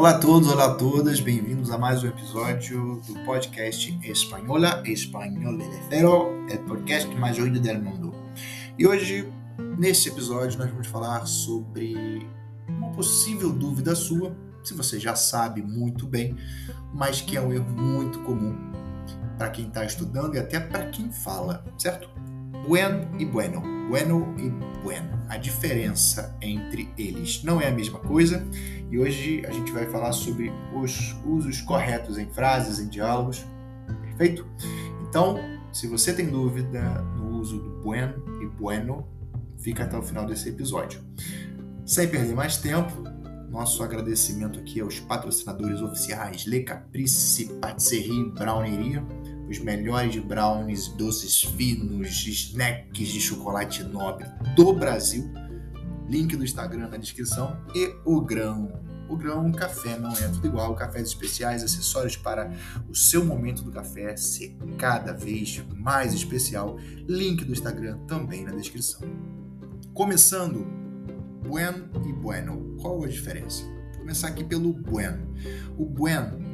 Olá a todos, olá a todas, bem-vindos a mais um episódio do podcast Espanhola, Espanhol de Cero, o podcast mais ouvido do mundo. E hoje, neste episódio, nós vamos falar sobre uma possível dúvida sua, se você já sabe muito bem, mas que é um erro muito comum para quem está estudando e até para quem fala, certo? Buen e bueno, bueno e bueno. A diferença entre eles não é a mesma coisa e hoje a gente vai falar sobre os usos corretos em frases, em diálogos. Perfeito? Então, se você tem dúvida no uso do buen e bueno, fica até o final desse episódio. Sem perder mais tempo, nosso agradecimento aqui aos patrocinadores oficiais Le Caprice Patisserie Browneria os melhores brownies, doces finos, snacks de chocolate nobre do Brasil. Link do Instagram na descrição. E o grão. O grão, café não é tudo igual. Cafés especiais, acessórios para o seu momento do café ser cada vez mais especial. Link do Instagram também na descrição. Começando, buen e bueno. Qual a diferença? Vou começar aqui pelo buen. O buen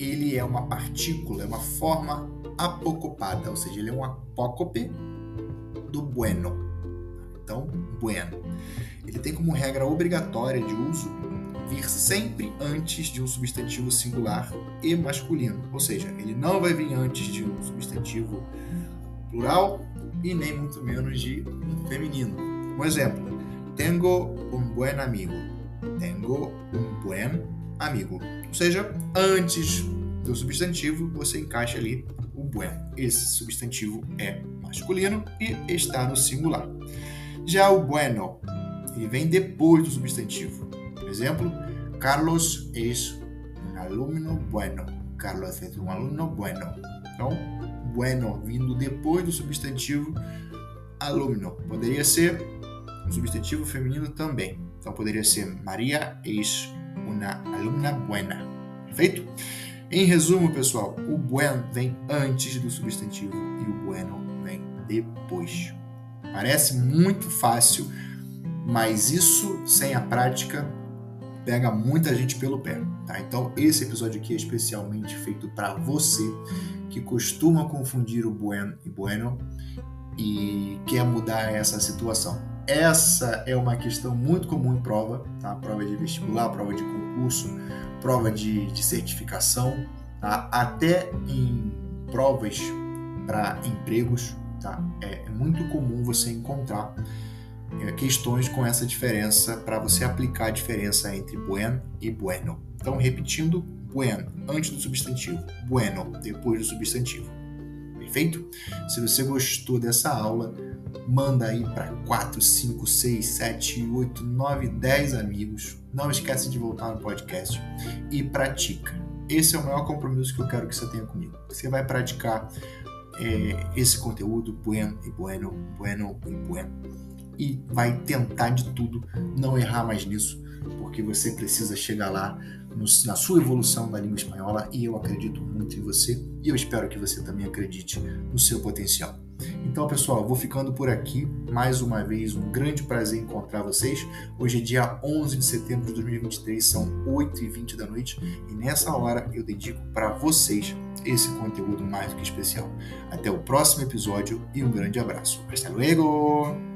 ele é uma partícula, é uma forma apocopada, ou seja, ele é um apócope do bueno. Então, bueno. Ele tem como regra obrigatória de uso vir sempre antes de um substantivo singular e masculino, ou seja, ele não vai vir antes de um substantivo plural e nem muito menos de um feminino. Um exemplo: tengo un buen amigo. Tengo un buen amigo. Ou seja, antes do substantivo, você encaixa ali o buen. Esse substantivo é masculino e está no singular. Já o bueno, ele vem depois do substantivo. Por exemplo, Carlos es un alumno bueno. Carlos es un alumno bueno. Então, bueno vindo depois do substantivo alumno. Poderia ser um substantivo feminino também. Então, poderia ser Maria es una alumna buena. Perfeito? Em resumo, pessoal, o buen vem antes do substantivo e o bueno vem depois. Parece muito fácil, mas isso sem a prática pega muita gente pelo pé, tá? Então esse episódio aqui é especialmente feito para você que costuma confundir o buen e bueno e quer mudar essa situação. Essa é uma questão muito comum em prova, tá? Prova de vestibular, prova de concurso, prova de, de certificação, tá? até em provas para empregos. Tá? É, é, muito comum você encontrar é, questões com essa diferença para você aplicar a diferença entre buen e bueno. Então, repetindo, buen antes do substantivo, bueno depois do substantivo. Perfeito? Se você gostou dessa aula, manda aí para 4, 5, 6, 7, 8, 9, 10 amigos. Não esquece de voltar no podcast e pratica. Esse é o maior compromisso que eu quero que você tenha comigo. Você vai praticar é, esse conteúdo, bueno e bueno, bueno e bueno, e vai tentar de tudo não errar mais nisso, porque você precisa chegar lá na sua evolução da língua espanhola e eu acredito muito em você e eu espero que você também acredite no seu potencial. Então, pessoal, vou ficando por aqui. Mais uma vez, um grande prazer encontrar vocês. Hoje é dia 11 de setembro de 2023, são 8h20 da noite e nessa hora eu dedico para vocês esse conteúdo mais do que especial. Até o próximo episódio e um grande abraço. Hasta luego!